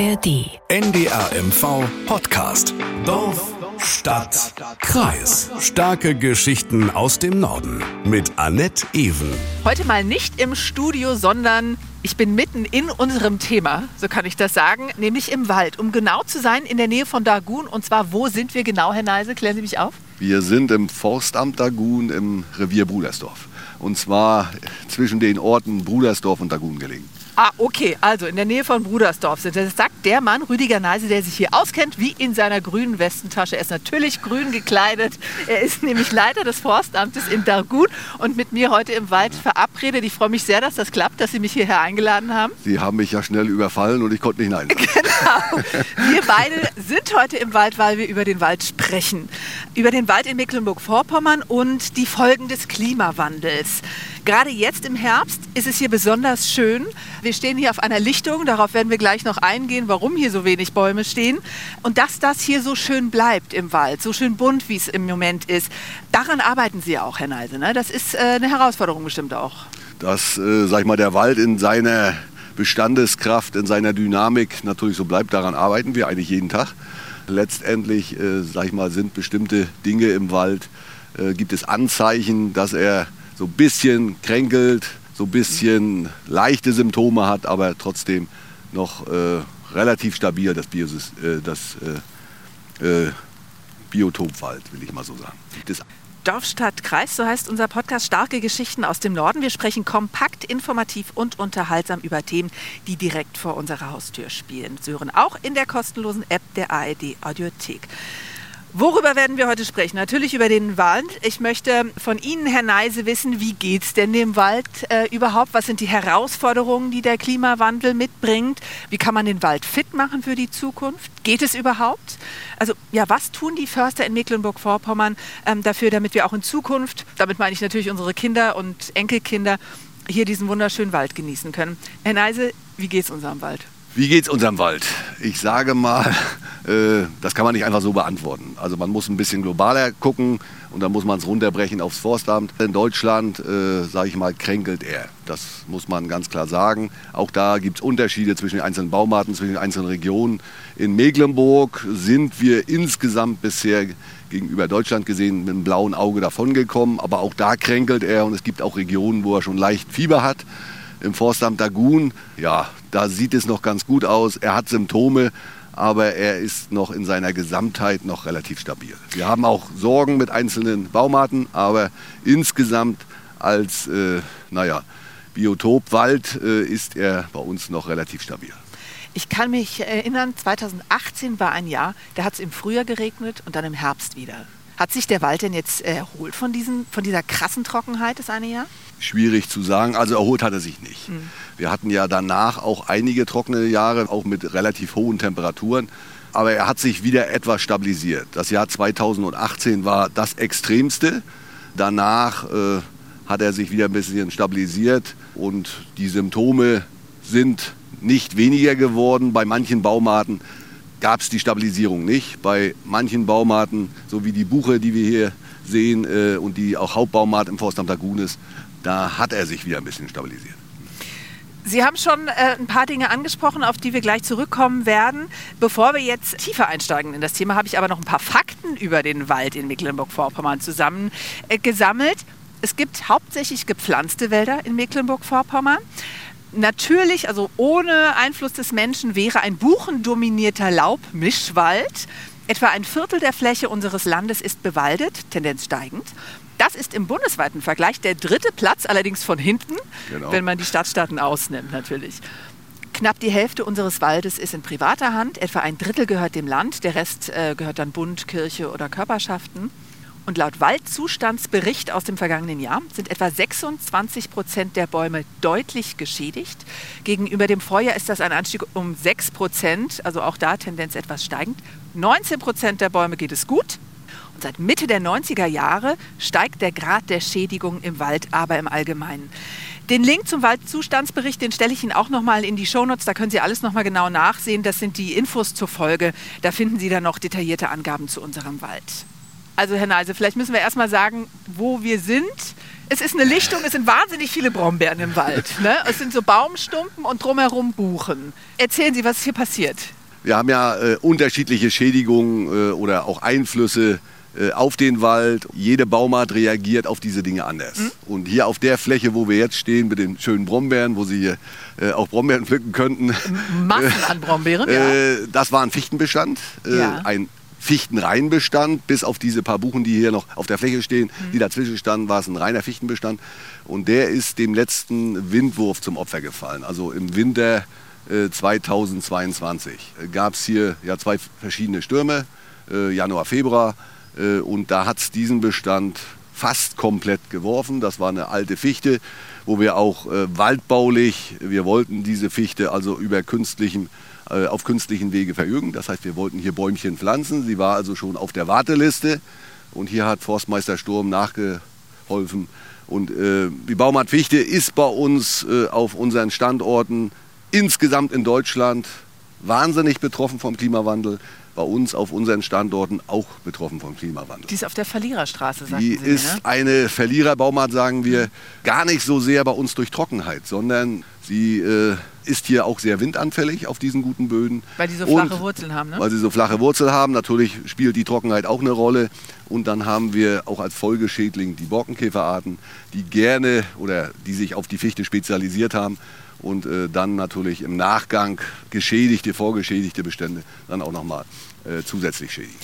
ARD. NDRMV Podcast. Dorf, Stadt, Kreis. Starke Geschichten aus dem Norden. Mit Annette Ewen. Heute mal nicht im Studio, sondern ich bin mitten in unserem Thema, so kann ich das sagen, nämlich im Wald. Um genau zu sein, in der Nähe von Dagun. Und zwar, wo sind wir genau, Herr Neise? Klären Sie mich auf. Wir sind im Forstamt Dagun im Revier Brudersdorf. Und zwar zwischen den Orten Brudersdorf und Dagun gelegen. Ah, okay, also in der Nähe von Brudersdorf sind. Das sagt der Mann, Rüdiger Neise, der sich hier auskennt, wie in seiner grünen Westentasche. Er ist natürlich grün gekleidet. Er ist nämlich Leiter des Forstamtes in Dargun und mit mir heute im Wald verabredet. Ich freue mich sehr, dass das klappt, dass Sie mich hierher eingeladen haben. Sie haben mich ja schnell überfallen und ich konnte nicht nein. Genau. Wir beide sind heute im Wald, weil wir über den Wald sprechen. Über den Wald in Mecklenburg-Vorpommern und die Folgen des Klimawandels. Gerade jetzt im Herbst ist es hier besonders schön. Wir stehen hier auf einer Lichtung, darauf werden wir gleich noch eingehen, warum hier so wenig Bäume stehen. Und dass das hier so schön bleibt im Wald, so schön bunt, wie es im Moment ist, daran arbeiten Sie auch, Herr Neise. Ne? Das ist äh, eine Herausforderung bestimmt auch. Dass, äh, sag ich mal, der Wald in seiner Bestandeskraft, in seiner Dynamik natürlich so bleibt, daran arbeiten wir eigentlich jeden Tag. Letztendlich, äh, sag ich mal, sind bestimmte Dinge im Wald, äh, gibt es Anzeichen, dass er so ein bisschen kränkelt, so ein bisschen leichte Symptome hat, aber trotzdem noch äh, relativ stabil das, Bios, äh, das äh, äh, Biotopwald, will ich mal so sagen. Das Dorf, Kreis, so heißt unser Podcast Starke Geschichten aus dem Norden. Wir sprechen kompakt, informativ und unterhaltsam über Themen, die direkt vor unserer Haustür spielen. Sie hören auch in der kostenlosen App der ARD Audiothek. Worüber werden wir heute sprechen? Natürlich über den Wald. Ich möchte von Ihnen, Herr Neise, wissen, wie geht es denn dem Wald äh, überhaupt? Was sind die Herausforderungen, die der Klimawandel mitbringt? Wie kann man den Wald fit machen für die Zukunft? Geht es überhaupt? Also ja, was tun die Förster in Mecklenburg-Vorpommern ähm, dafür, damit wir auch in Zukunft, damit meine ich natürlich unsere Kinder und Enkelkinder, hier diesen wunderschönen Wald genießen können? Herr Neise, wie geht es unserem Wald? Wie geht es unserem Wald? Ich sage mal, äh, das kann man nicht einfach so beantworten. Also man muss ein bisschen globaler gucken und dann muss man es runterbrechen aufs Forstamt. In Deutschland, äh, sage ich mal, kränkelt er. Das muss man ganz klar sagen. Auch da gibt es Unterschiede zwischen den einzelnen Baumarten, zwischen den einzelnen Regionen. In Mecklenburg sind wir insgesamt bisher gegenüber Deutschland gesehen mit einem blauen Auge davongekommen. Aber auch da kränkelt er und es gibt auch Regionen, wo er schon leicht Fieber hat im Forstamt Dagun, ja, da sieht es noch ganz gut aus. Er hat Symptome, aber er ist noch in seiner Gesamtheit noch relativ stabil. Wir haben auch Sorgen mit einzelnen Baumarten, aber insgesamt als, äh, naja, Biotop äh, ist er bei uns noch relativ stabil. Ich kann mich erinnern, 2018 war ein Jahr, da hat es im Frühjahr geregnet und dann im Herbst wieder. Hat sich der Wald denn jetzt erholt von, diesen, von dieser krassen Trockenheit das eine Jahr? Schwierig zu sagen. Also erholt hat er sich nicht. Mhm. Wir hatten ja danach auch einige trockene Jahre, auch mit relativ hohen Temperaturen. Aber er hat sich wieder etwas stabilisiert. Das Jahr 2018 war das extremste. Danach äh, hat er sich wieder ein bisschen stabilisiert und die Symptome sind nicht weniger geworden. Bei manchen Baumarten gab es die Stabilisierung nicht. Bei manchen Baumarten, so wie die Buche, die wir hier sehen äh, und die auch Hauptbaumarkt im Forstamt Lagun ist, da hat er sich wieder ein bisschen stabilisiert. Sie haben schon äh, ein paar Dinge angesprochen, auf die wir gleich zurückkommen werden. Bevor wir jetzt tiefer einsteigen in das Thema, habe ich aber noch ein paar Fakten über den Wald in Mecklenburg-Vorpommern zusammengesammelt. Äh, es gibt hauptsächlich gepflanzte Wälder in Mecklenburg-Vorpommern. Natürlich, also ohne Einfluss des Menschen, wäre ein buchendominierter Laubmischwald. Etwa ein Viertel der Fläche unseres Landes ist bewaldet, Tendenz steigend. Das ist im bundesweiten Vergleich der dritte Platz, allerdings von hinten, genau. wenn man die Stadtstaaten ausnimmt natürlich. Knapp die Hälfte unseres Waldes ist in privater Hand, etwa ein Drittel gehört dem Land, der Rest äh, gehört dann Bund, Kirche oder Körperschaften. Und laut Waldzustandsbericht aus dem vergangenen Jahr sind etwa 26 Prozent der Bäume deutlich geschädigt. Gegenüber dem Vorjahr ist das ein Anstieg um 6 Prozent, also auch da Tendenz etwas steigend. 19 Prozent der Bäume geht es gut, und seit Mitte der 90er Jahre steigt der Grad der Schädigung im Wald aber im Allgemeinen. Den Link zum Waldzustandsbericht, den stelle ich Ihnen auch nochmal in die Shownotes. Da können Sie alles nochmal genau nachsehen. Das sind die Infos zur Folge. Da finden Sie dann noch detaillierte Angaben zu unserem Wald. Also Herr Neise, vielleicht müssen wir erstmal sagen, wo wir sind. Es ist eine Lichtung, es sind wahnsinnig viele Brombeeren im Wald. Ne? Es sind so Baumstumpen und drumherum Buchen. Erzählen Sie, was hier passiert. Wir haben ja äh, unterschiedliche Schädigungen äh, oder auch Einflüsse äh, auf den Wald. Jede Baumart reagiert auf diese Dinge anders. Mhm. Und hier auf der Fläche, wo wir jetzt stehen mit den schönen Brombeeren, wo Sie hier äh, auch Brombeeren pflücken könnten. Massen an Brombeeren, ja. Äh, das war ein Fichtenbestand, äh, ja. ein Fichtenreinbestand, bis auf diese paar Buchen, die hier noch auf der Fläche stehen, mhm. die dazwischen standen, war es ein reiner Fichtenbestand. Und der ist dem letzten Windwurf zum Opfer gefallen. Also im Winter äh, 2022 gab es hier ja zwei verschiedene Stürme, äh, Januar, Februar. Äh, und da hat es diesen Bestand fast komplett geworfen. Das war eine alte Fichte, wo wir auch äh, waldbaulich, wir wollten diese Fichte also über künstlichem äh, auf künstlichen Wege verjüngen. Das heißt, wir wollten hier Bäumchen pflanzen. Sie war also schon auf der Warteliste. Und hier hat Forstmeister Sturm nachgeholfen. Und äh, die Baumart Fichte ist bei uns äh, auf unseren Standorten insgesamt in Deutschland wahnsinnig betroffen vom Klimawandel bei uns auf unseren Standorten auch betroffen vom Klimawandel. Die ist auf der Verliererstraße, sagen Die Sie ist ne? eine Verliererbaumart, sagen wir, gar nicht so sehr bei uns durch Trockenheit, sondern sie äh, ist hier auch sehr windanfällig auf diesen guten Böden. Weil die so flache Und Wurzeln haben, ne? Weil sie so flache Wurzeln haben. Natürlich spielt die Trockenheit auch eine Rolle. Und dann haben wir auch als Folgeschädling die Borkenkäferarten, die gerne oder die sich auf die Fichte spezialisiert haben und äh, dann natürlich im Nachgang geschädigte, vorgeschädigte Bestände dann auch nochmal äh, zusätzlich schädigen.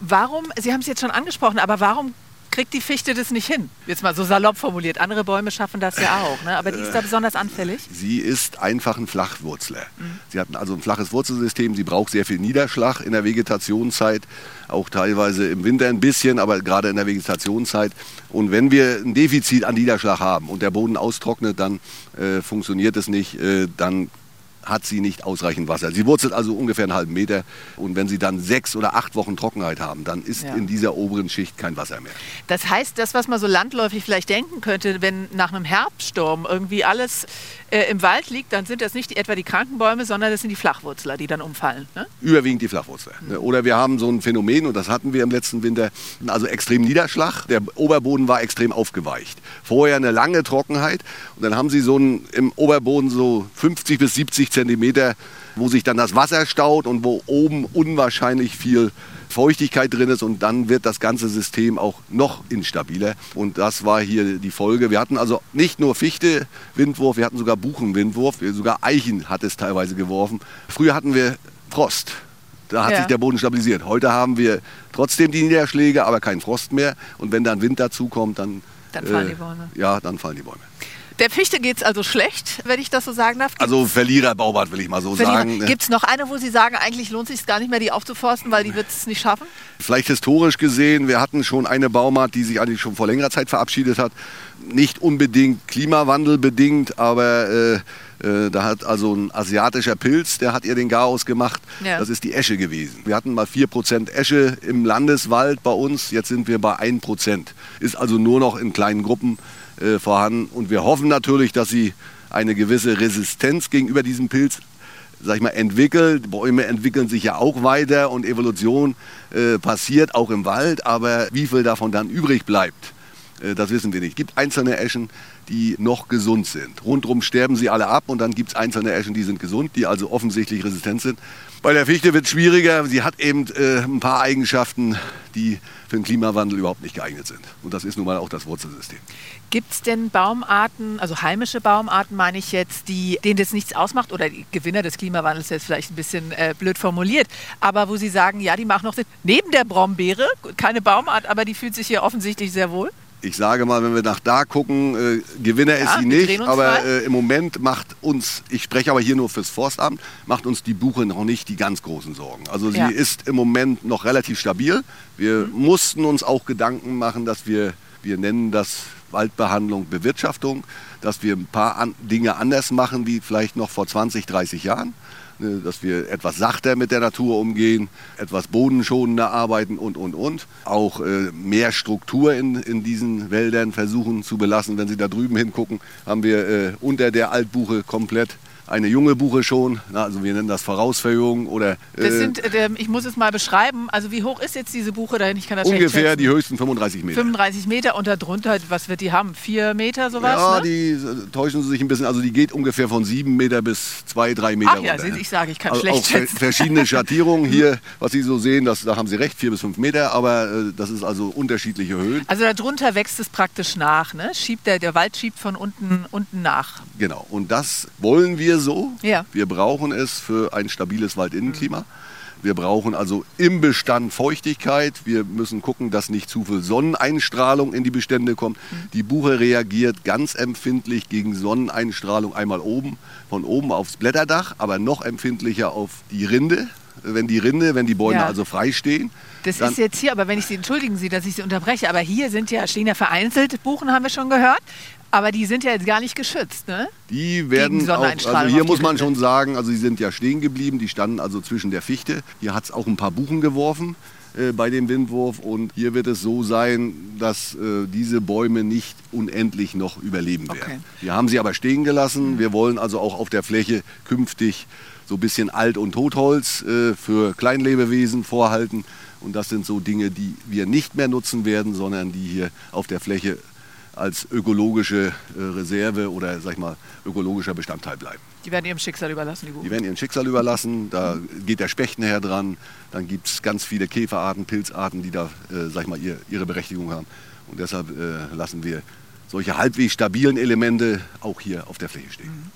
Warum, Sie haben es jetzt schon angesprochen, aber warum kriegt die Fichte das nicht hin? Jetzt mal so salopp formuliert. Andere Bäume schaffen das ja auch, ne? aber die ist da äh, besonders anfällig. Sie ist einfach ein Flachwurzler. Mhm. Sie hat also ein flaches Wurzelsystem. Sie braucht sehr viel Niederschlag in der Vegetationszeit, auch teilweise im Winter ein bisschen, aber gerade in der Vegetationszeit. Und wenn wir ein Defizit an Niederschlag haben und der Boden austrocknet, dann äh, funktioniert es nicht. Äh, dann hat sie nicht ausreichend Wasser. Sie wurzelt also ungefähr einen halben Meter und wenn sie dann sechs oder acht Wochen Trockenheit haben, dann ist ja. in dieser oberen Schicht kein Wasser mehr. Das heißt, das, was man so landläufig vielleicht denken könnte, wenn nach einem Herbststurm irgendwie alles äh, im Wald liegt, dann sind das nicht die, etwa die Krankenbäume, sondern das sind die Flachwurzler, die dann umfallen. Ne? Überwiegend die Flachwurzler. Mhm. Oder wir haben so ein Phänomen, und das hatten wir im letzten Winter, also extrem Niederschlag. Der Oberboden war extrem aufgeweicht. Vorher eine lange Trockenheit und dann haben sie so einen, im Oberboden so 50 bis 70 Zentimeter, wo sich dann das Wasser staut und wo oben unwahrscheinlich viel Feuchtigkeit drin ist und dann wird das ganze System auch noch instabiler. Und das war hier die Folge. Wir hatten also nicht nur Fichte Windwurf, wir hatten sogar Buchenwindwurf, sogar Eichen hat es teilweise geworfen. Früher hatten wir Frost. Da hat ja. sich der Boden stabilisiert. Heute haben wir trotzdem die Niederschläge, aber keinen Frost mehr. Und wenn dann Wind dazukommt, dann, dann fallen äh, die Bäume. Ja, dann fallen die Bäume. Der Fichte geht es also schlecht, wenn ich das so sagen darf. Gibt's also Verliererbaubart will ich mal so Verlierer. sagen. Ne? Gibt es noch eine, wo Sie sagen, eigentlich lohnt es sich gar nicht mehr, die aufzuforsten, weil die wird es nicht schaffen? Vielleicht historisch gesehen, wir hatten schon eine Baumart, die sich eigentlich schon vor längerer Zeit verabschiedet hat. Nicht unbedingt klimawandelbedingt, aber äh, äh, da hat also ein asiatischer Pilz, der hat ihr den Garaus gemacht. Ja. Das ist die Esche gewesen. Wir hatten mal 4% Esche im Landeswald bei uns, jetzt sind wir bei 1%. Ist also nur noch in kleinen Gruppen äh, vorhanden. Und wir hoffen natürlich, dass sie eine gewisse Resistenz gegenüber diesem Pilz sag ich mal, entwickelt. Bäume entwickeln sich ja auch weiter und Evolution äh, passiert auch im Wald. Aber wie viel davon dann übrig bleibt, äh, das wissen wir nicht. Es gibt einzelne Eschen, die noch gesund sind. Rundherum sterben sie alle ab und dann gibt es einzelne Eschen, die sind gesund, die also offensichtlich resistent sind. Bei der Fichte wird es schwieriger. Sie hat eben äh, ein paar Eigenschaften, die für den Klimawandel überhaupt nicht geeignet sind. Und das ist nun mal auch das Wurzelsystem. Gibt es denn Baumarten, also heimische Baumarten meine ich jetzt, die, denen das nichts ausmacht oder die Gewinner des Klimawandels jetzt vielleicht ein bisschen äh, blöd formuliert, aber wo Sie sagen, ja, die machen noch Sinn. Neben der Brombeere, keine Baumart, aber die fühlt sich hier offensichtlich sehr wohl ich sage mal, wenn wir nach da gucken, äh, Gewinner ja, ist sie nicht, aber äh, im Moment macht uns, ich spreche aber hier nur fürs Forstamt, macht uns die Buche noch nicht die ganz großen Sorgen. Also sie ja. ist im Moment noch relativ stabil. Wir mhm. mussten uns auch Gedanken machen, dass wir, wir nennen das Waldbehandlung, Bewirtschaftung, dass wir ein paar an, Dinge anders machen wie vielleicht noch vor 20, 30 Jahren. Ne, dass wir etwas sachter mit der Natur umgehen, etwas bodenschonender arbeiten und, und, und. Auch äh, mehr Struktur in, in diesen Wäldern versuchen zu belassen. Wenn Sie da drüben hingucken, haben wir äh, unter der Altbuche komplett eine junge Buche schon, na, also wir nennen das Vorausverjüngung oder Das äh, sind, äh, ich muss es mal beschreiben, also wie hoch ist jetzt diese Buche dahin? Ich kann das ungefähr die höchsten 35 Meter. 35 Meter und darunter, was wird die haben? Vier Meter sowas? ja, ne? die äh, täuschen Sie sich ein bisschen. Also die geht ungefähr von sieben Meter bis zwei, drei Meter Ach ja, runter. sehen Sie, ich sage, ich kann also schlecht auch schätzen. verschiedene Schattierungen hier, was Sie so sehen, das, da haben Sie recht, vier bis fünf Meter, aber äh, das ist also unterschiedliche Höhen. Also darunter wächst es praktisch nach, ne? Schiebt der, der Wald schiebt von unten, unten nach. Genau. Und das wollen wir so. Ja. Wir brauchen es für ein stabiles Waldinnenklima. Wir brauchen also im Bestand Feuchtigkeit. Wir müssen gucken, dass nicht zu viel Sonneneinstrahlung in die Bestände kommt. Die Buche reagiert ganz empfindlich gegen Sonneneinstrahlung einmal oben, von oben aufs Blätterdach, aber noch empfindlicher auf die Rinde. Wenn die Rinde, wenn die Bäume Ja. also frei stehen. Das ist jetzt hier, aber wenn ich Sie, entschuldigen Sie, dass ich Sie unterbreche, aber hier sind ja, stehen ja vereinzelt Buchen, haben wir schon gehört, aber die sind ja jetzt gar nicht geschützt, ne? Die werden auch, also hier die muss man schon sagen, also sie sind ja stehen geblieben, die standen also zwischen der Fichte. Hier hat es auch ein paar Buchen geworfen äh, bei dem Windwurf und hier wird es so sein, dass äh, diese Bäume nicht unendlich noch überleben werden. Okay. Wir haben sie aber stehen gelassen. Wir wollen also auch auf der Fläche künftig so ein bisschen Alt- und Totholz äh, für Kleinlebewesen vorhalten. Und das sind so Dinge, die wir nicht mehr nutzen werden, sondern die hier auf der Fläche als ökologische äh, Reserve oder sag ich mal ökologischer Bestandteil bleiben. Die werden ihrem Schicksal überlassen, die Buchen. Die werden ihren Schicksal überlassen, da geht der Specht nachher dran, dann gibt es ganz viele Käferarten, Pilzarten, die da äh, sag ich mal, ihr, ihre Berechtigung haben. Und deshalb äh, lassen wir solche halbwegs stabilen Elemente auch hier auf der Fläche stehen.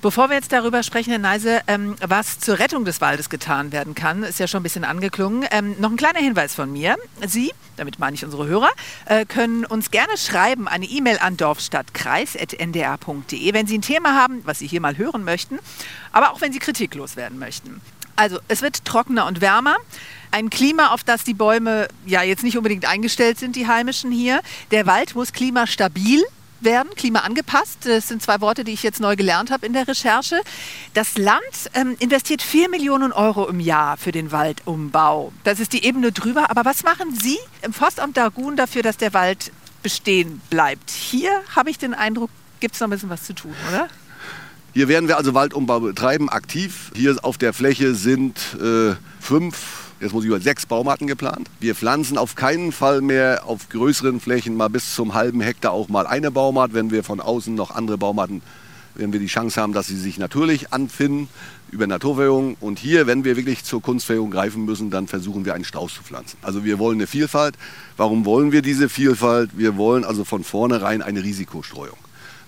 Bevor wir jetzt darüber sprechen, Herr Neise, ähm, was zur Rettung des Waldes getan werden kann, ist ja schon ein bisschen angeklungen. Ähm, noch ein kleiner Hinweis von mir. Sie, damit meine ich unsere Hörer, äh, können uns gerne schreiben eine E-Mail an dorfstadtkreis.ndr.de, wenn Sie ein Thema haben, was Sie hier mal hören möchten, aber auch wenn Sie kritiklos werden möchten. Also, es wird trockener und wärmer. Ein Klima, auf das die Bäume ja jetzt nicht unbedingt eingestellt sind, die heimischen hier. Der Wald muss klimastabil werden, klimaangepasst. Das sind zwei Worte, die ich jetzt neu gelernt habe in der Recherche. Das Land ähm, investiert 4 Millionen Euro im Jahr für den Waldumbau. Das ist die Ebene drüber. Aber was machen Sie im Forstamt Dargun dafür, dass der Wald bestehen bleibt? Hier habe ich den Eindruck, gibt es noch ein bisschen was zu tun, oder? Hier werden wir also Waldumbau betreiben, aktiv. Hier auf der Fläche sind äh, fünf, jetzt muss ich über sechs Baumarten geplant. Wir pflanzen auf keinen Fall mehr auf größeren Flächen mal bis zum halben Hektar auch mal eine Baumart, wenn wir von außen noch andere Baumarten, wenn wir die Chance haben, dass sie sich natürlich anfinden über Naturverjüngung. Und hier, wenn wir wirklich zur Kunstverjüngung greifen müssen, dann versuchen wir einen Strauß zu pflanzen. Also wir wollen eine Vielfalt. Warum wollen wir diese Vielfalt? Wir wollen also von vornherein eine Risikostreuung.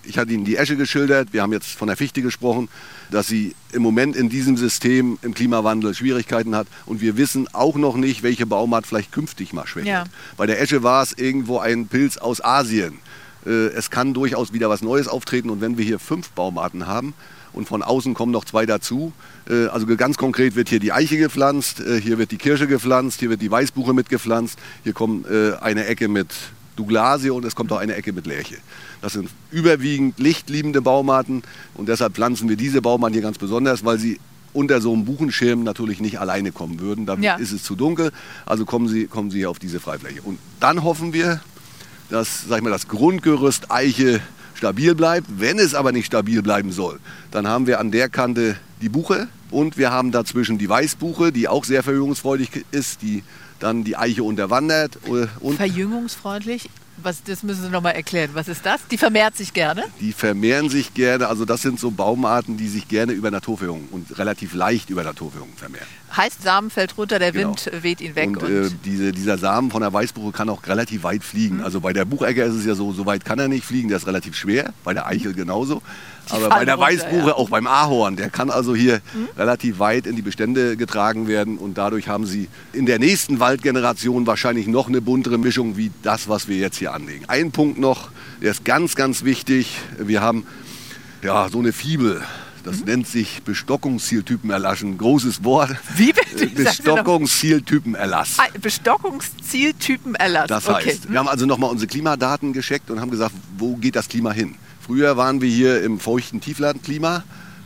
Ich hatte Ihnen die Esche geschildert, wir haben jetzt von der Fichte gesprochen, dass sie im Moment in diesem System im Klimawandel Schwierigkeiten hat. Und wir wissen auch noch nicht, welche Baumart vielleicht künftig mal schwächelt. Ja. Bei der Esche war es irgendwo ein Pilz aus Asien. Äh, Es kann durchaus wieder was Neues auftreten. Und wenn wir hier fünf Baumarten haben und von außen kommen noch zwei dazu, äh, also ganz konkret wird hier die Eiche gepflanzt, äh, hier wird die Kirsche gepflanzt, hier wird die Weißbuche mitgepflanzt, hier kommt eine Ecke mit Douglasie und es kommt auch eine Ecke mit Lärche. Das sind überwiegend lichtliebende Baumarten und deshalb pflanzen wir diese Baumarten hier ganz besonders, weil sie unter so einem Buchenschirm natürlich nicht alleine kommen würden. Dann Ja. ist es zu dunkel, also kommen sie, kommen sie hier auf diese Freifläche. Und dann hoffen wir, dass sag ich mal, das Grundgerüst Eiche stabil bleibt. Wenn es aber nicht stabil bleiben soll, dann haben wir an der Kante die Buche und wir haben dazwischen die Weißbuche, die auch sehr verjüngungsfreudig ist, die dann die Eiche unterwandert. äh, Und Verjüngungsfreundlich? Was, das müssen Sie noch mal erklären. Was ist das? Die vermehrt sich gerne. die vermehren sich gerne. Also das sind so Baumarten, die sich gerne über Naturverjüngung und relativ leicht über Naturverjüngung vermehren. Heißt, Samen fällt runter, der Genau. Wind weht ihn weg. und Und, äh, diese, dieser Samen von der Weißbuche kann auch relativ weit fliegen. Mhm. Also bei der Buchecke ist es ja so, so weit kann er nicht fliegen, der ist relativ schwer. Bei der Eichel genauso. Aber bei der runter, Weißbuche, ja. Mhm. auch beim Ahorn, der kann also hier relativ weit in die Bestände getragen werden. Und dadurch haben sie in der nächsten Waldgeneration wahrscheinlich noch eine buntere Mischung wie das, was wir jetzt hier anlegen. Ein Punkt noch, der ist ganz, ganz wichtig. Wir haben ja so eine Fibel. Das nennt sich Bestockungszieltypen erlassen. Großes Wort. Wie bitte? Noch- Bestockungszieltypenerlass. Ah, Bestockungszieltypenerlass. Das okay. heißt, wir haben also nochmal unsere Klimadaten gescheckt und haben gesagt, wo geht das Klima hin? Früher waren wir hier im feuchten Tieflandklima,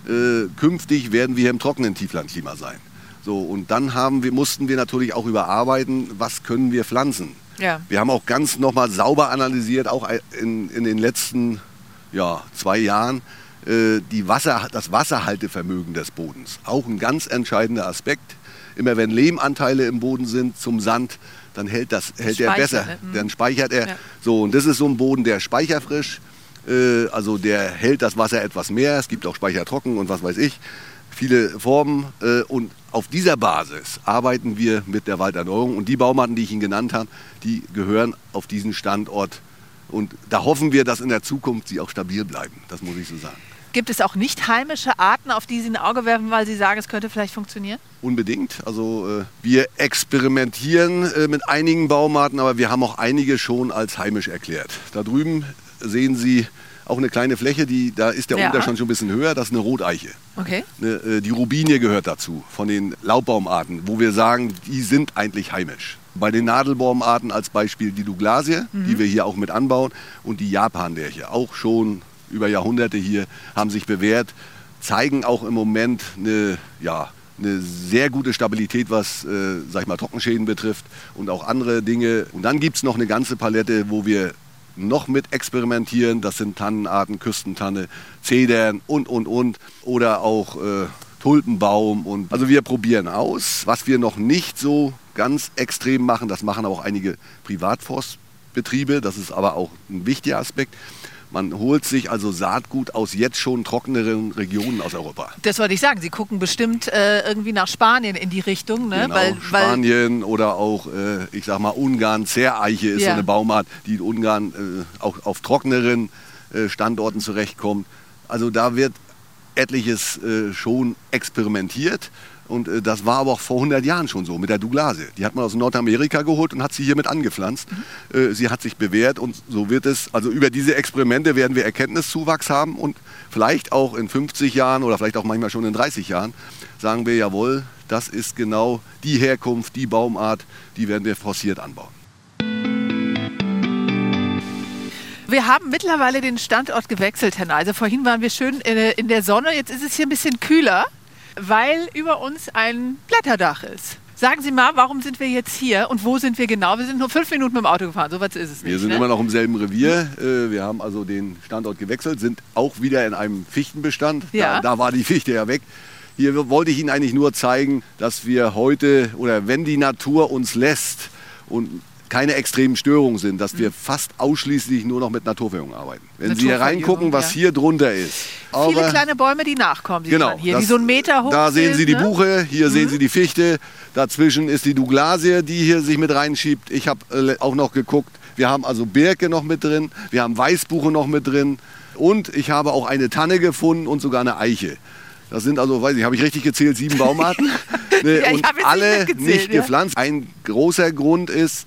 äh, künftig werden wir hier im trockenen Tieflandklima sein. So, und dann haben wir, mussten wir natürlich auch überarbeiten, was können wir pflanzen. Ja. Wir haben auch ganz nochmal sauber analysiert, auch in, in den letzten ja, zwei Jahren, äh, die Wasser, das Wasserhaltevermögen des Bodens. Auch ein ganz entscheidender Aspekt. Immer wenn Lehmanteile im Boden sind zum Sand, dann hält, das, hält er besser. Ne? Dann speichert er. Ja. So, und das ist so ein Boden, der speicherfrisch, äh, also der hält das Wasser etwas mehr. Es gibt auch Speichertrocken und was weiß ich. Viele Formen. Äh, und auf dieser Basis arbeiten wir mit der Walderneuerung. Und die Baumarten, die ich Ihnen genannt habe, die gehören auf diesen Standort. Und da hoffen wir, dass in der Zukunft sie auch stabil bleiben. Das muss ich so sagen. Gibt es auch nicht heimische Arten, auf die Sie ein Auge werfen, weil Sie sagen, es könnte vielleicht funktionieren? Unbedingt. Also äh, wir experimentieren äh, mit einigen Baumarten, aber wir haben auch einige schon als heimisch erklärt. Da drüben sehen Sie auch eine kleine Fläche, die, da ist der ja. Unterstand schon ein bisschen höher, das ist eine Roteiche. Okay. Eine, äh, die Rubinie gehört dazu, von den Laubbaumarten, wo wir sagen, die sind eigentlich heimisch. Bei den Nadelbaumarten als Beispiel die Douglasie, mhm. die wir hier auch mit anbauen, und die Japanlärche, auch schon über Jahrhunderte hier, haben sich bewährt, zeigen auch im Moment eine, ja, eine sehr gute Stabilität, was äh, sag ich mal, Trockenschäden betrifft und auch andere Dinge. Und dann gibt es noch eine ganze Palette, wo wir noch mit experimentieren. Das sind Tannenarten, Küstentanne, Zedern und, und, und. Oder auch äh, Tulpenbaum. Und, also wir probieren aus. Was wir noch nicht so ganz extrem machen, das machen auch einige Privatforstbetriebe. Das ist aber auch ein wichtiger Aspekt. Man holt sich also Saatgut aus jetzt schon trockeneren Regionen aus Europa. Das wollte ich sagen. Sie gucken bestimmt äh, irgendwie nach Spanien in die Richtung. Ne? Genau, weil, Spanien weil oder auch, äh, ich sag mal, Ungarn. Zerreiche ist ja. so eine Baumart, die in Ungarn äh, auch auf trockeneren äh, Standorten zurechtkommt. Also da wird etliches äh, schon experimentiert. Und äh, das war aber auch vor 100 Jahren schon so mit der Douglasie. Die hat man aus Nordamerika geholt und hat sie hier mit angepflanzt. Mhm. Äh, sie hat sich bewährt und so wird es, also über diese Experimente werden wir Erkenntniszuwachs haben und vielleicht auch in 50 Jahren oder vielleicht auch manchmal schon in 30 Jahren sagen wir, jawohl, das ist genau die Herkunft, die Baumart, die werden wir forciert anbauen. Wir haben mittlerweile den Standort gewechselt, Herr Neise. Vorhin waren wir schön in der Sonne, jetzt ist es hier ein bisschen kühler weil über uns ein Blätterdach ist. Sagen Sie mal, warum sind wir jetzt hier und wo sind wir genau? Wir sind nur fünf Minuten mit dem Auto gefahren, so weit ist es nicht. Wir sind ne? immer noch im selben Revier. Äh, wir haben also den Standort gewechselt, sind auch wieder in einem Fichtenbestand. Ja. Da, da war die Fichte ja weg. Hier wollte ich Ihnen eigentlich nur zeigen, dass wir heute oder wenn die Natur uns lässt und keine extremen Störungen sind, dass wir fast ausschließlich nur noch mit Naturverjüngung arbeiten. Wenn Sie hier reingucken, was ja. hier drunter ist. Viele kleine Bäume, die nachkommen, genau, hier, das, die so einen Meter hoch Da sehen Sie die ne? Buche, hier mhm. sehen Sie die Fichte, dazwischen ist die Douglasie, die hier sich mit reinschiebt. Ich habe äh, auch noch geguckt, wir haben also Birke noch mit drin, wir haben Weißbuche noch mit drin und ich habe auch eine Tanne gefunden und sogar eine Eiche. Das sind also, weiß ich, habe ich richtig gezählt, sieben Baumarten. ja, und alle nicht, gezählt, nicht ja? gepflanzt. Ein großer Grund ist,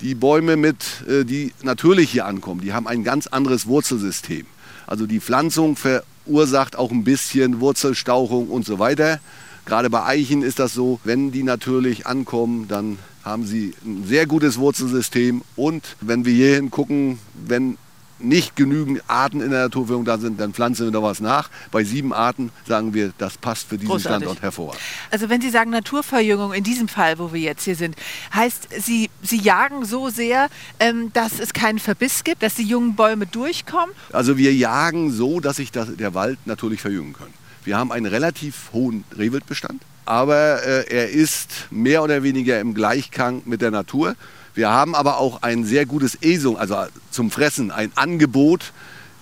die Bäume mit, äh, die natürlich hier ankommen, die haben ein ganz anderes Wurzelsystem. Also die Pflanzung verursacht auch ein bisschen Wurzelstauchung und so weiter. Gerade bei Eichen ist das so, wenn die natürlich ankommen, dann haben sie ein sehr gutes Wurzelsystem. Und wenn wir hier hingucken, wenn nicht genügend Arten in der Naturführung da sind, dann pflanzen wir da was nach. Bei sieben Arten sagen wir, das passt für diesen Großartig. Standort hervorragend. Also wenn Sie sagen Naturverjüngung in diesem Fall, wo wir jetzt hier sind, heißt, Sie, Sie jagen so sehr, ähm, dass es keinen Verbiss gibt, dass die jungen Bäume durchkommen? Also wir jagen so, dass sich das, der Wald natürlich verjüngen kann. Wir haben einen relativ hohen Rehwildbestand, aber äh, er ist mehr oder weniger im Gleichklang mit der Natur. Wir haben aber auch ein sehr gutes ESO, also zum Fressen, ein Angebot.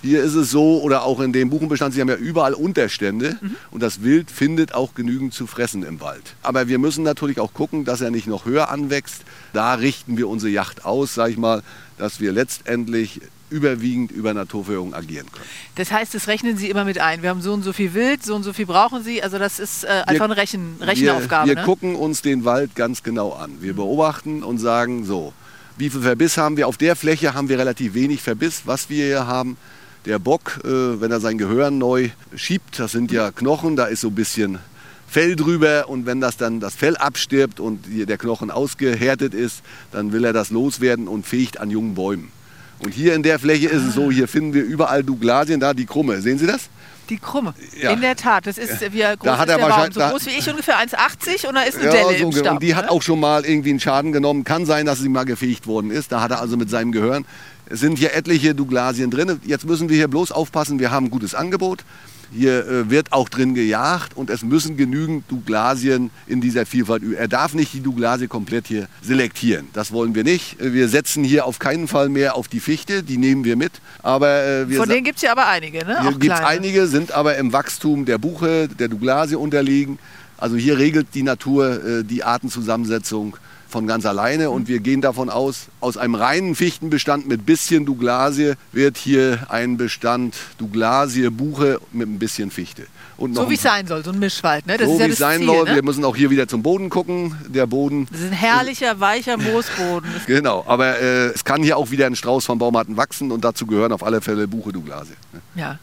Hier ist es so, oder auch in dem Buchenbestand, Sie haben ja überall Unterstände mhm. und das Wild findet auch genügend zu fressen im Wald. Aber wir müssen natürlich auch gucken, dass er nicht noch höher anwächst. Da richten wir unsere Yacht aus, sage ich mal, dass wir letztendlich überwiegend über Naturverjüngung agieren können. Das heißt, das rechnen Sie immer mit ein. Wir haben so und so viel Wild, so und so viel brauchen Sie. Also das ist äh, einfach eine Rechen, Rechenaufgabe. Wir, wir ne? gucken uns den Wald ganz genau an. Wir beobachten und sagen so, wie viel Verbiss haben wir? Auf der Fläche haben wir relativ wenig Verbiss. Was wir hier haben, der Bock, äh, wenn er sein Gehör neu schiebt, das sind ja Knochen, da ist so ein bisschen Fell drüber und wenn das dann das Fell abstirbt und der Knochen ausgehärtet ist, dann will er das loswerden und fegt an jungen Bäumen. Und hier in der Fläche ist es so, hier finden wir überall Douglasien, da die Krumme. Sehen Sie das? Die Krumme. Ja. In der Tat. Das ist, wie groß Da hat ist er der Baum? So groß wie ich, ungefähr 1,80 und da ist eine Ja, Delle so im Stamm. und die hat ne? auch schon mal irgendwie einen Schaden genommen. Kann sein, dass sie mal gefegt worden ist. Da hat er also mit seinem Gehirn. Es sind hier etliche Douglasien drin. Jetzt müssen wir hier bloß aufpassen, wir haben ein gutes Angebot. Hier äh, wird auch drin gejagt und es müssen genügend Douglasien in dieser Vielfalt. ü- Er darf nicht die Douglasie komplett hier selektieren. Das wollen wir nicht. Äh, Wir setzen hier auf keinen Fall mehr auf die Fichte. Die nehmen wir mit. Aber äh, wir Von denen gibt es ja aber einige, ne? hier gibt es einige, sind aber im Wachstum der Buche, der Douglasie unterliegen. Also hier regelt die Natur äh, die Artenzusammensetzung von ganz alleine und wir gehen davon aus, aus einem reinen Fichtenbestand mit bisschen Douglasie wird hier ein Bestand Douglasie, Buche mit ein bisschen Fichte. Und So wie es sein soll, so ein Mischwald. Ne? Das so ist ja wie es sein Ziel, soll. ne? Wir müssen auch hier wieder zum Boden gucken. Der Boden Das ist ein herrlicher, weicher Moosboden. Genau, aber äh, es kann hier auch wieder ein Strauß von Baumarten wachsen und dazu gehören auf alle Fälle Buche, Douglasie. Ja.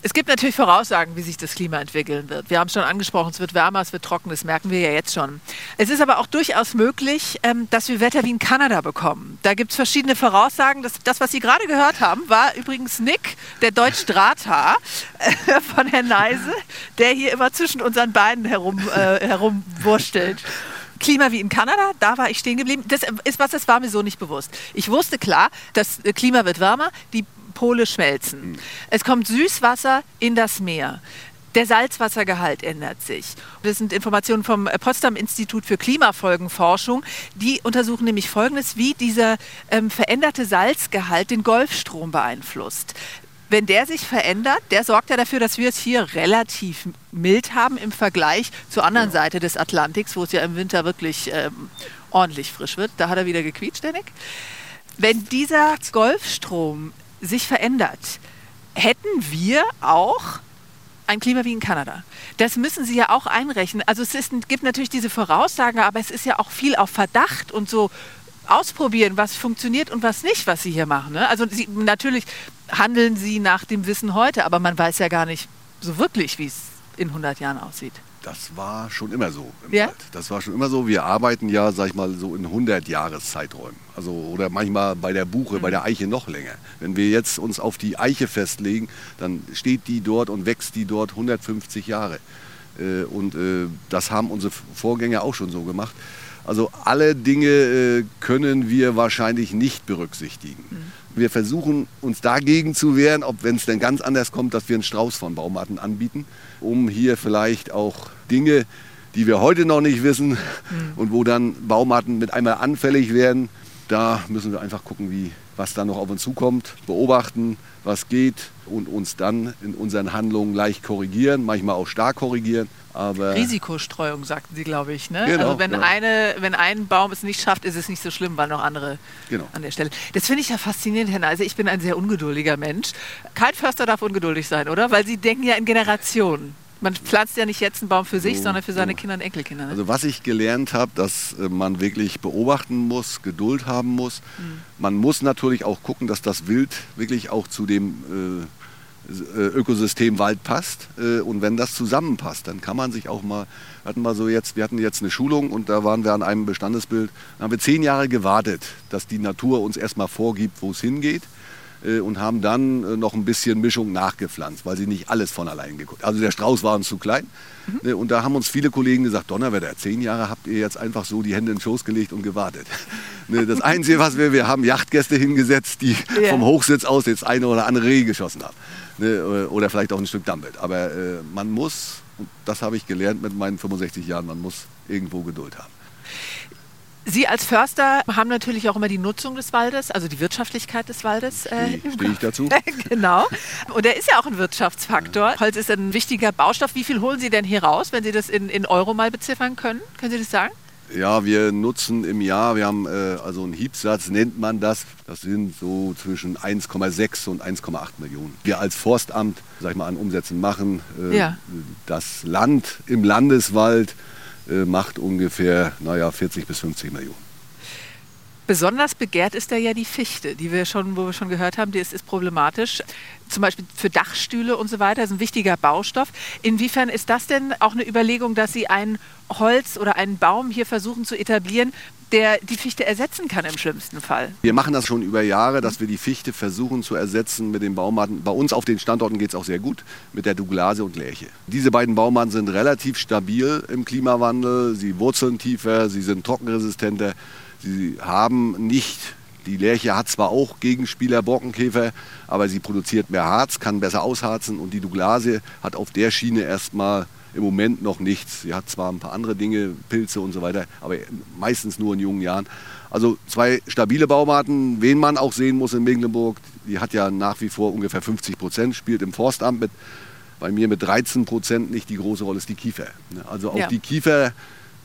Es gibt natürlich Voraussagen, wie sich das Klima entwickeln wird. Wir haben es schon angesprochen, es wird wärmer, es wird trocken, das merken wir ja jetzt schon. Es ist aber auch durchaus möglich, ähm, dass wir Wetter wie in Kanada bekommen. Da gibt es verschiedene Voraussagen. Das, das, was Sie gerade gehört haben, war übrigens Nick, der Deutsch-Drahtar äh, von Herrn Neise, der hier immer zwischen unseren Beinen herum, äh, herumwurstelt. Klima wie in Kanada, da war ich stehen geblieben. Das ist was, das war mir so nicht bewusst. Ich wusste klar, das Klima wird wärmer, die Pole schmelzen. Es kommt Süßwasser in das Meer. Der Salzwassergehalt ändert sich. Das sind Informationen vom Potsdam Institut für Klimafolgenforschung. Die untersuchen nämlich Folgendes, wie dieser ähm, veränderte Salzgehalt den Golfstrom beeinflusst. Wenn der sich verändert, der sorgt ja dafür, dass wir es hier relativ mild haben im Vergleich zur anderen Seite des Atlantiks, wo es ja im Winter wirklich ähm, ordentlich frisch wird. Da hat er wieder gequietscht, der Nick. Wenn dieser Golfstrom sich verändert, hätten wir auch ein Klima wie in Kanada. Das müssen Sie ja auch einrechnen. Also es ist, gibt natürlich diese Voraussagen, aber es ist ja auch viel auf Verdacht und so ausprobieren, was funktioniert und was nicht, was Sie hier machen. Ne? Also Sie, natürlich handeln Sie nach dem Wissen heute, aber man weiß ja gar nicht so wirklich, wie es in 100 Jahren aussieht. Das war schon immer so im Ja? Wald. Das war schon immer so. Wir arbeiten ja, sag ich mal, so in 100 Jahreszeiträumen. Also oder manchmal bei der Buche, bei der Eiche noch länger. Wenn wir jetzt uns auf die Eiche festlegen, dann steht die dort und wächst die dort 150 Jahre. Äh, Und äh, das haben unsere Vorgänger auch schon so gemacht. Also alle Dinge äh, können wir wahrscheinlich nicht berücksichtigen. Wir versuchen uns dagegen zu wehren, ob wenn es denn ganz anders kommt, dass wir einen Strauß von Baumarten anbieten, um hier vielleicht auch Dinge, die wir heute noch nicht wissen und wo dann Baumarten mit einmal anfällig werden, da müssen wir einfach gucken, wie, was da noch auf uns zukommt, beobachten, was geht und uns dann in unseren Handlungen leicht korrigieren, manchmal auch stark korrigieren. Aber Risikostreuung, sagten Sie, glaube ich. Ne? Genau, also wenn, ja. eine, wenn ein Baum es nicht schafft, ist es nicht so schlimm, weil noch andere Genau. an der Stelle. Das finde ich ja faszinierend, Herr Neise. Ich bin ein sehr ungeduldiger Mensch. Kein Förster darf ungeduldig sein, oder? Weil Sie denken ja in Generationen. Man pflanzt ja nicht jetzt einen Baum für sich, So, sondern für seine so. Kinder und Enkelkinder. Ne? Also was ich gelernt habe, dass äh, man wirklich beobachten muss, Geduld haben muss. Mhm. Man muss natürlich auch gucken, dass das Wild wirklich auch zu dem äh, Ökosystem Wald passt. Äh, und wenn das zusammenpasst, dann kann man sich auch mal, wir hatten mal so jetzt, wir hatten jetzt eine Schulung und da waren wir an einem Bestandesbild, da haben wir zehn Jahre gewartet, dass die Natur uns erstmal vorgibt, wo es hingeht äh, und haben dann äh, noch ein bisschen Mischung nachgepflanzt, weil sie nicht alles von allein geguckt. Also der Strauß war uns zu klein. Mhm. Äh, Und da haben uns viele Kollegen gesagt, Donnerwetter, zehn Jahre habt ihr jetzt einfach so die Hände in den Schoß gelegt und gewartet. Ne, Das Einzige, was wir, wir haben Yachtgäste hingesetzt, die Ja. vom Hochsitz aus jetzt eine oder andere Reh geschossen haben. Ne, Oder vielleicht auch ein Stück Dammwild. Aber äh, man muss, und das habe ich gelernt mit meinen 65 Jahren, man muss irgendwo Geduld haben. Sie als Förster haben natürlich auch immer die Nutzung des Waldes, also die Wirtschaftlichkeit des Waldes. Äh, Stehe ich dazu? genau. Und der ist ja auch ein Wirtschaftsfaktor. Holz ist ein wichtiger Baustoff. Wie viel holen Sie denn hier raus, wenn Sie das in, in Euro mal beziffern können? Können Sie das sagen? Ja, wir nutzen im Jahr, wir haben äh, also einen Hiebsatz, nennt man das. Das sind so zwischen 1,6 und 1,8 Millionen. Wir als Forstamt, sag ich mal, an Umsätzen machen. Äh, Ja. Das Land im Landeswald macht ungefähr, naja, 40 bis 50 Millionen. Besonders begehrt ist da ja die Fichte, die wir schon, wo wir schon gehört haben, die ist, ist problematisch. Zum Beispiel für Dachstühle und so weiter, ist ein wichtiger Baustoff. Inwiefern ist das denn auch eine Überlegung, dass Sie ein Holz oder einen Baum hier versuchen zu etablieren, der die Fichte ersetzen kann im schlimmsten Fall. Wir machen das schon über Jahre, dass wir die Fichte versuchen zu ersetzen mit den Baumarten. Bei uns auf den Standorten geht es auch sehr gut mit der Douglase und Lärche. Diese beiden Baumarten sind relativ stabil im Klimawandel. Sie wurzeln tiefer, sie sind trockenresistenter. Sie haben nicht, die Lerche hat zwar auch Gegenspieler Borkenkäfer, aber sie produziert mehr Harz, kann besser ausharzen und die Douglase hat auf der Schiene erstmal im Moment noch nichts. Sie hat zwar ein paar andere Dinge, Pilze und so weiter, aber meistens nur in jungen Jahren. Also zwei stabile Baumarten, wen man auch sehen muss in Mecklenburg, die hat ja nach wie vor ungefähr 50 Prozent, spielt im Forstamt mit, bei mir mit 13 Prozent nicht die große Rolle, ist die Kiefer. Also auch ja. die Kiefer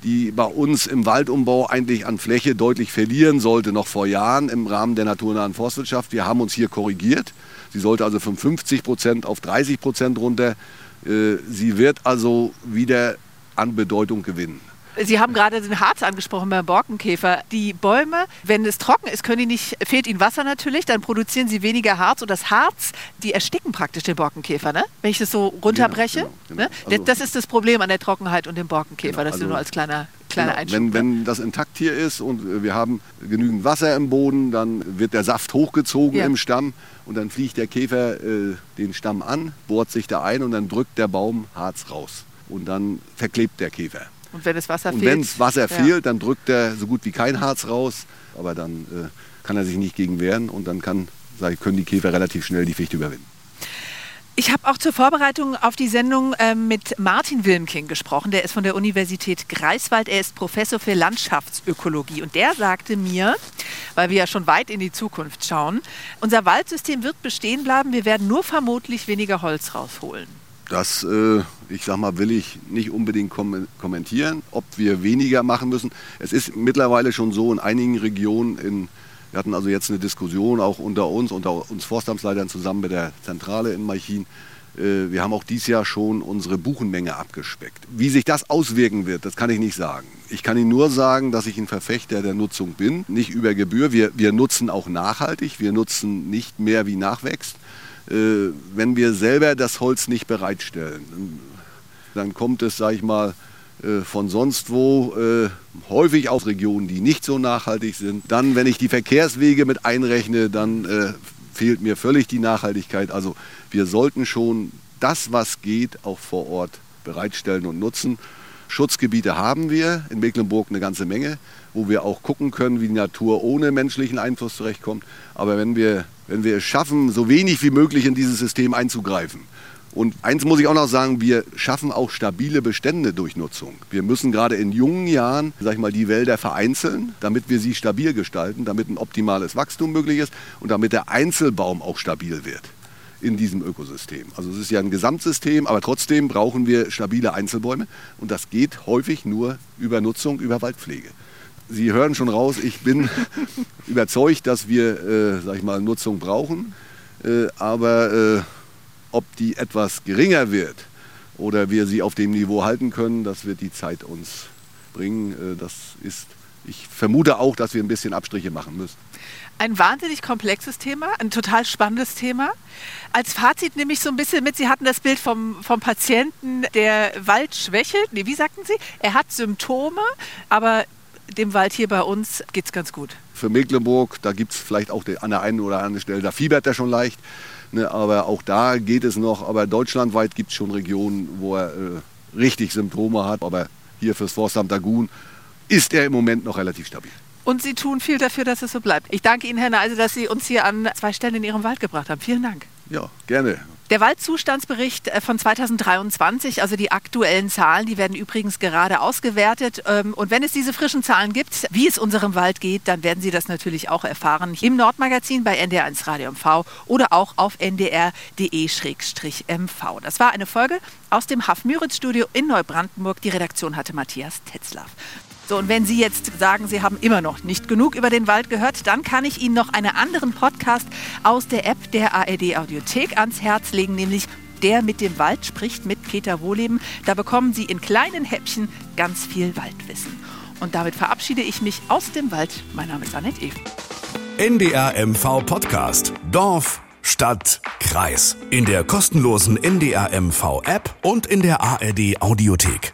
die bei uns im Waldumbau eigentlich an Fläche deutlich verlieren sollte, noch vor Jahren im Rahmen der naturnahen Forstwirtschaft. Wir haben uns hier korrigiert. Sie sollte also von 50 Prozent auf 30 Prozent runter. Äh, sie wird also wieder an Bedeutung gewinnen. Sie haben gerade den Harz angesprochen beim Borkenkäfer. Die Bäume, wenn es trocken ist, können die nicht, fehlt ihnen Wasser natürlich, dann produzieren sie weniger Harz und das Harz, die ersticken praktisch den Borkenkäfer, ne? wenn ich das so runterbreche. Genau, genau, genau. Ne? Also das ist das Problem an der Trockenheit und dem Borkenkäfer, genau, das also, nur als kleiner kleiner genau, wenn, wenn das intakt hier ist und wir haben genügend Wasser im Boden, dann wird der Saft hochgezogen ja. im Stamm und dann fliegt der Käfer äh, den Stamm an, bohrt sich da ein und dann drückt der Baum Harz raus. Und dann verklebt der Käfer. Und wenn das Wasser und fehlt? wenn das Wasser ja. fehlt, dann drückt er so gut wie kein Harz raus. Aber dann äh, kann er sich nicht gegen wehren und dann kann, ich, können die Käfer relativ schnell die Fichte überwinden. Ich habe auch zur Vorbereitung auf die Sendung äh, mit Martin Wilmking gesprochen. Der ist von der Universität Greifswald. Er ist Professor für Landschaftsökologie. Und der sagte mir, weil wir ja schon weit in die Zukunft schauen, unser Waldsystem wird bestehen bleiben. Wir werden nur vermutlich weniger Holz rausholen. Das, äh, ich sag mal, will ich nicht unbedingt kom kommentieren, ob wir weniger machen müssen. Es ist mittlerweile schon so in einigen Regionen, in, wir hatten also jetzt eine Diskussion auch unter uns, unter uns Forstamtsleitern zusammen mit der Zentrale in Malchin. Äh, wir haben auch dieses Jahr schon unsere Buchenmenge abgespeckt. Wie sich das auswirken wird, das kann ich nicht sagen. Ich kann Ihnen nur sagen, dass ich ein Verfechter der Nutzung bin, nicht über Gebühr. Wir, wir nutzen auch nachhaltig, wir nutzen nicht mehr wie nachwächst. Äh, wenn wir selber das Holz nicht bereitstellen. Dann kommt es, sage ich mal, äh, von sonst wo, äh, häufig aus Regionen, die nicht so nachhaltig sind. Dann, wenn ich die Verkehrswege mit einrechne, dann fehlt mir völlig die Nachhaltigkeit. Also wir sollten schon das, was geht, auch vor Ort bereitstellen und nutzen. Schutzgebiete haben wir in Mecklenburg eine ganze Menge, wo wir auch gucken können, wie die Natur ohne menschlichen Einfluss zurechtkommt. Aber wenn wir wenn wir es schaffen, so wenig wie möglich in dieses System einzugreifen. Und eins muss ich auch noch sagen, wir schaffen auch stabile Bestände durch Nutzung. Wir müssen gerade in jungen Jahren, sag ich mal, die Wälder vereinzeln, damit wir sie stabil gestalten, damit ein optimales Wachstum möglich ist und damit der Einzelbaum auch stabil wird in diesem Ökosystem. Also es ist ja ein Gesamtsystem, aber trotzdem brauchen wir stabile Einzelbäume und das geht häufig nur über Nutzung, über Waldpflege. Sie hören schon raus, ich bin überzeugt, dass wir, äh, sag ich mal, Nutzung brauchen. Äh, aber äh, ob die etwas geringer wird oder wir sie auf dem Niveau halten können, das wird die Zeit uns bringen. Äh, das ist, ich vermute auch, dass wir ein bisschen Abstriche machen müssen. Ein wahnsinnig komplexes Thema, ein total spannendes Thema. Als Fazit nehme ich so ein bisschen mit, Sie hatten das Bild vom, vom Patienten, der Wald schwächelt. Nee, wie sagten Sie? Er hat Symptome, aber dem Wald hier bei uns geht es ganz gut. Für Mecklenburg, da gibt es vielleicht auch an der einen oder anderen Stelle, da fiebert er schon leicht. Ne, aber auch da geht es noch. Aber deutschlandweit gibt es schon Regionen, wo er äh, richtig Symptome hat. Aber hier fürs Forstamt Dagun ist er im Moment noch relativ stabil. Und Sie tun viel dafür, dass es so bleibt. Ich danke Ihnen, Herr Neise, dass Sie uns hier an zwei Stellen in Ihrem Wald gebracht haben. Vielen Dank. Ja, gerne. Der Waldzustandsbericht äh, von 2023, also die aktuellen Zahlen, die werden übrigens gerade ausgewertet. Ähm, und wenn es diese frischen Zahlen gibt, wie es unserem Wald geht, dann werden Sie das natürlich auch erfahren im Nordmagazin bei NDR1 Radio MV oder auch auf ndr.de-mv. Das war eine Folge aus dem Haff-Müritz-Studio in Neubrandenburg. Die Redaktion hatte Matthias Tetzlaff. So, und wenn Sie jetzt sagen, Sie haben immer noch nicht genug über den Wald gehört, dann kann ich Ihnen noch einen anderen Podcast aus der App der ARD Audiothek ans Herz legen, nämlich der mit dem Wald spricht mit Peter Wohleben. Da bekommen Sie in kleinen Häppchen ganz viel Waldwissen. Und damit verabschiede ich mich aus dem Wald. Mein Name ist Annette Even. NDR MV Podcast. Dorf, Stadt, Kreis. In der kostenlosen NDR MV App und in der ARD Audiothek.